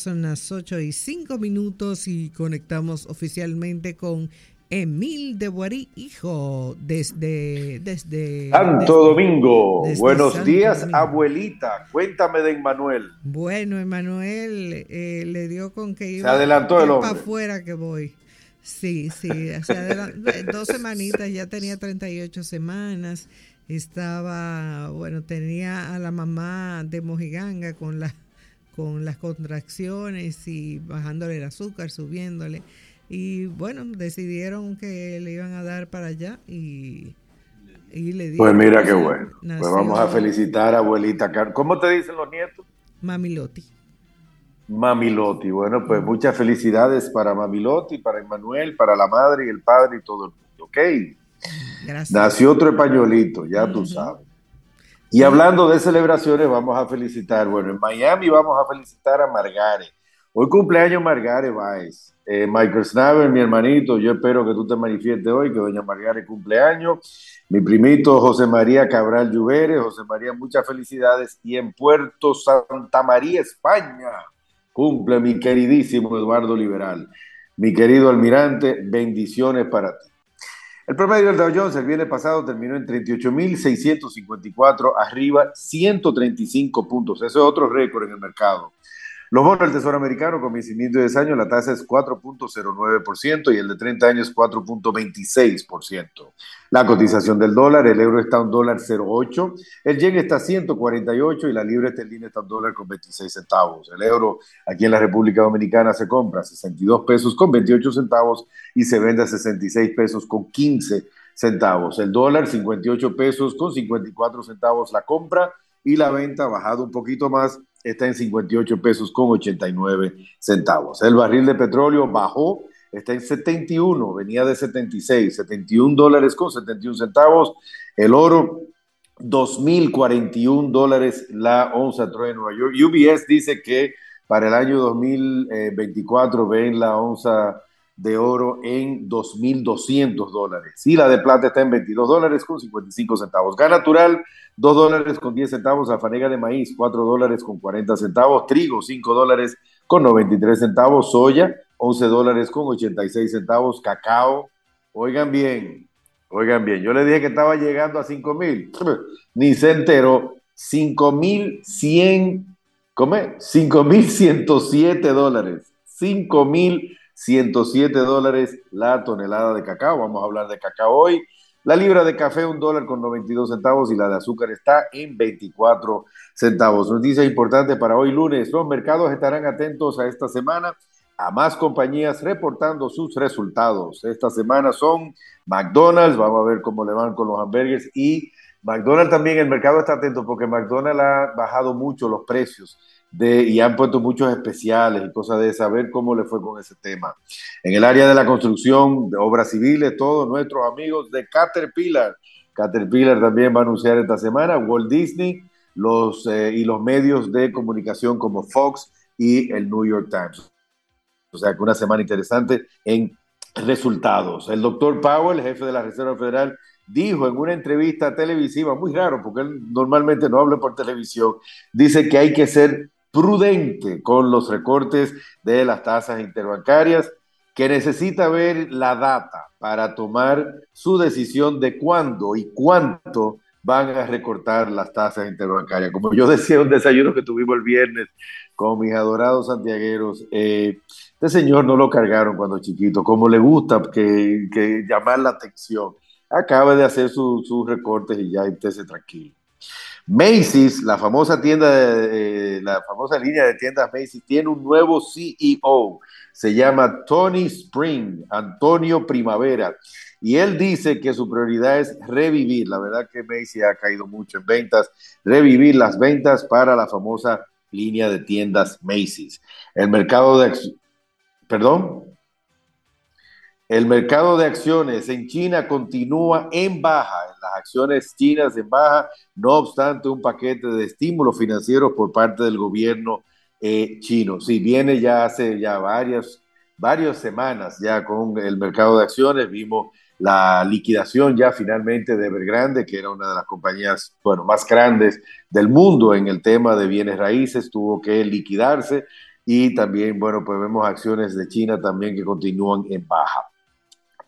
Son las 8 y 5 minutos y conectamos oficialmente con Emil de Guarí, hijo, desde... desde Santo Domingo. Buenos días, abuelita. Cuéntame de Emanuel. Bueno, Emanuel eh, le dio con que iba... Se adelantó el hombre. Para afuera que voy. Sí, sí, adelantó, dos semanitas, ya tenía 38 semanas. Estaba, bueno, tenía a la mamá de Mojiganga con la con las contracciones y bajándole el azúcar, subiéndole. Y bueno, decidieron que le iban a dar para allá y, le Pues mira qué bueno. pues vamos a felicitar a abuelita ¿Cómo te dicen los nietos? Mamiloti. Mamiloti. Bueno, pues muchas felicidades para Mamiloti, para Emanuel, para la madre y el padre y todo el mundo. ¿Ok? Gracias. Nació otro españolito, ya tú sabes. Y hablando de celebraciones, vamos a felicitar, bueno, en Miami vamos a felicitar a Margare. Hoy cumpleaños Margare Baez. Eh, Michael Snaver, mi hermanito, yo espero que tú te manifiestes hoy, que doña Margare cumpleaños. Mi primito José María Cabral Lluveres, José María, muchas felicidades. Y en Puerto Santa María, España, cumple mi queridísimo Eduardo Liberal. Mi querido almirante, bendiciones para ti. El promedio del Dow Jones el viernes pasado terminó en 38.654, arriba 135 puntos. Ese es otro récord en el mercado. Los bonos del Tesoro Americano con vencimiento de 10 años, la tasa es 4.09% y el de 30 años 4.26%. La cotización del dólar, el euro está a un dólar 0.8, el yen está a 148 y la libra esterlina está a un dólar con 26 centavos. El euro aquí en la República Dominicana se compra a 62 pesos con 28 centavos y se vende a 66 pesos con 15 centavos. El dólar 58 pesos con 54 centavos la compra y la venta ha bajado un poquito más está en 58 pesos con 89 centavos. El barril de petróleo bajó, está en 71, venía de 76, 71 dólares con 71 centavos. El oro, 2.041 dólares la onza troy en Nueva York. UBS dice que para el año 2024 ven la onza de oro en 2.200 dólares. Y la de plata está en 22 dólares con 55 centavos. Gas natural, 2 dólares con 10 centavos. Alfanega de maíz, 4 dólares con 40 centavos. Trigo, 5 dólares con 93 centavos. Soya, 11 dólares con 86 centavos. Cacao, oigan bien, oigan bien. Yo le dije que estaba llegando a 5 mil. Ni se enteró. 5.100, ¿cómo es? 5.107 dólares. 5.000 107 dólares la tonelada de cacao. Vamos a hablar de cacao hoy. La libra de café, un dólar con 92 centavos y la de azúcar está en 24 centavos. Noticia importante para hoy lunes. Los mercados estarán atentos a esta semana a más compañías reportando sus resultados. Esta semana son McDonald's, vamos a ver cómo le van con los hamburgues y McDonald's también, el mercado está atento porque McDonald's ha bajado mucho los precios y han puesto muchos especiales y cosas de saber cómo le fue con ese tema. En el área de la construcción, de obras civiles, todos nuestros amigos de Caterpillar. Caterpillar también va a anunciar esta semana, Walt Disney los, eh, y los medios de comunicación como Fox y el New York Times. O sea que una semana interesante en resultados. El doctor Powell, jefe de la Reserva Federal, dijo en una entrevista televisiva, muy raro porque él normalmente no habla por televisión, dice que hay que ser prudente con los recortes de las tasas interbancarias, que necesita ver la data para tomar su decisión de cuándo y cuánto van a recortar las tasas interbancarias. Como yo decía en un desayuno que tuvimos el viernes con mis adorados santiagueros, eh, este señor no lo cargaron cuando chiquito, como le gusta que, llamar la atención. Acaba de hacer sus recortes y ya estése tranquilo. Macy's, la famosa tienda, eh, la famosa línea de tiendas Macy's, tiene un nuevo CEO. Se llama Tony Spring, Antonio Primavera. Y él dice que su prioridad es revivir. La verdad que Macy's ha caído mucho en ventas. Revivir las ventas para la famosa línea de tiendas Macy's. El mercado de... Perdón. El mercado de acciones en China continúa en baja, las acciones chinas en baja, no obstante un paquete de estímulos financieros por parte del gobierno eh, chino. Si viene ya hace ya varias, varias semanas ya con el mercado de acciones, vimos la liquidación ya finalmente de Evergrande, que era una de las compañías bueno, más grandes del mundo en el tema de bienes raíces, tuvo que liquidarse y también, bueno, pues vemos acciones de China también que continúan en baja.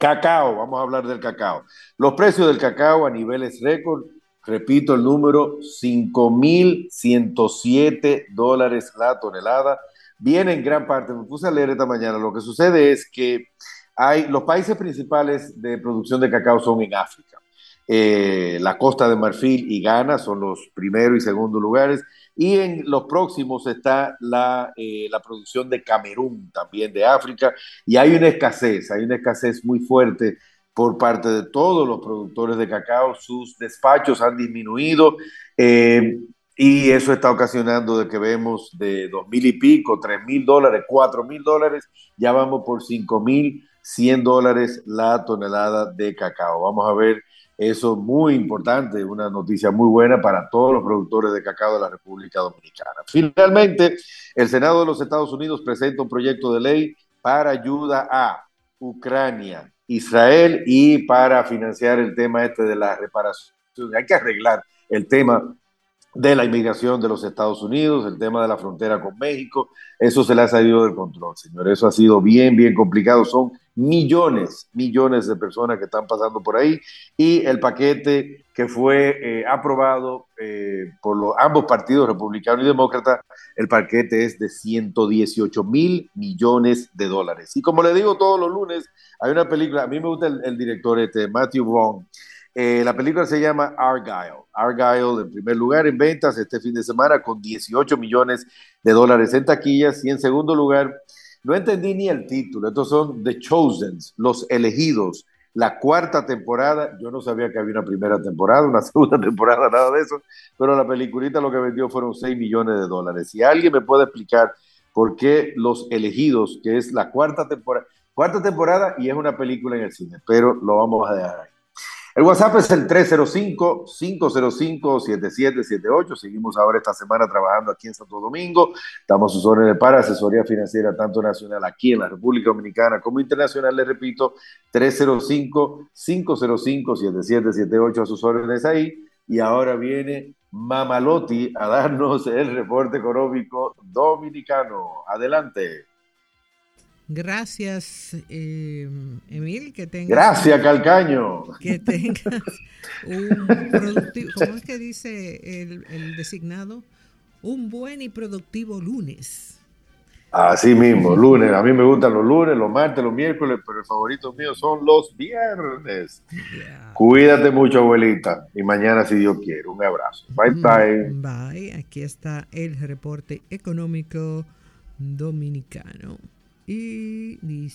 Cacao, vamos a hablar del cacao. Los precios del cacao a niveles récord, repito el número, 5.107 dólares la tonelada. Viene en gran parte, me puse a leer esta mañana, lo que sucede es que hay, los países principales de producción de cacao son en África. Eh, la Costa de Marfil y Ghana son los primeros y segundo lugares. Y en los próximos está la, eh, la, producción de Camerún, también de África, y hay una escasez, hay una escasez muy fuerte por parte de todos los productores de cacao, sus despachos han disminuido eh, y eso está ocasionando de que vemos de dos mil y pico, tres mil dólares, cuatro mil dólares, ya vamos por cinco mil cien dólares la tonelada de cacao. Vamos a ver eso es muy importante, una noticia muy buena para todos los productores de cacao de la República Dominicana. Finalmente, el Senado de los Estados Unidos presenta un proyecto de ley para ayuda a Ucrania, Israel y para financiar el tema este de la reparación. Hay que arreglar el tema de la inmigración de los Estados Unidos, el tema de la frontera con México, eso se le ha salido del control, señor. Eso ha sido bien, bien complicado. Son millones, millones de personas que están pasando por ahí y el paquete que fue eh, aprobado eh, por los, ambos partidos, republicano y demócrata, el paquete es de 118 mil millones de dólares. Y como le digo todos los lunes, hay una película, a mí me gusta el, director este, Matthew Vaughn, eh, la película se llama Argyle. Argyle en primer lugar en ventas este fin de semana con 18 millones de dólares en taquillas y en segundo lugar no entendí ni el título. Estos son The Chosen, los elegidos. La cuarta temporada, yo no sabía que había una primera temporada, una segunda temporada, nada de eso, pero la peliculita lo que vendió fueron 6 millones de dólares. Si alguien me puede explicar por qué Los Elegidos, que es la cuarta temporada, cuarta temporada y es una película en el cine, pero lo vamos a dejar ahí. El WhatsApp es el 305-505-7778. Seguimos ahora esta semana trabajando aquí en Santo Domingo. Damos sus órdenes para asesoría financiera, tanto nacional aquí en la República Dominicana como internacional. Le repito, 305-505-7778 a sus órdenes ahí. Y ahora viene Mamalotti a darnos el reporte económico dominicano. Adelante. Gracias, eh, Emil, que tengas... Gracias, Calcaño. Que tengas un productivo, ¿cómo es que dice el, designado? Un buen y productivo lunes. Así mismo, lunes. A mí me gustan los lunes, los martes, los miércoles, pero el favorito mío son los viernes. Cuídate mucho, abuelita. Y mañana, si Dios quiere, un abrazo. Bye, mm, bye. Bye. Aquí está el reporte económico dominicano. Y dice...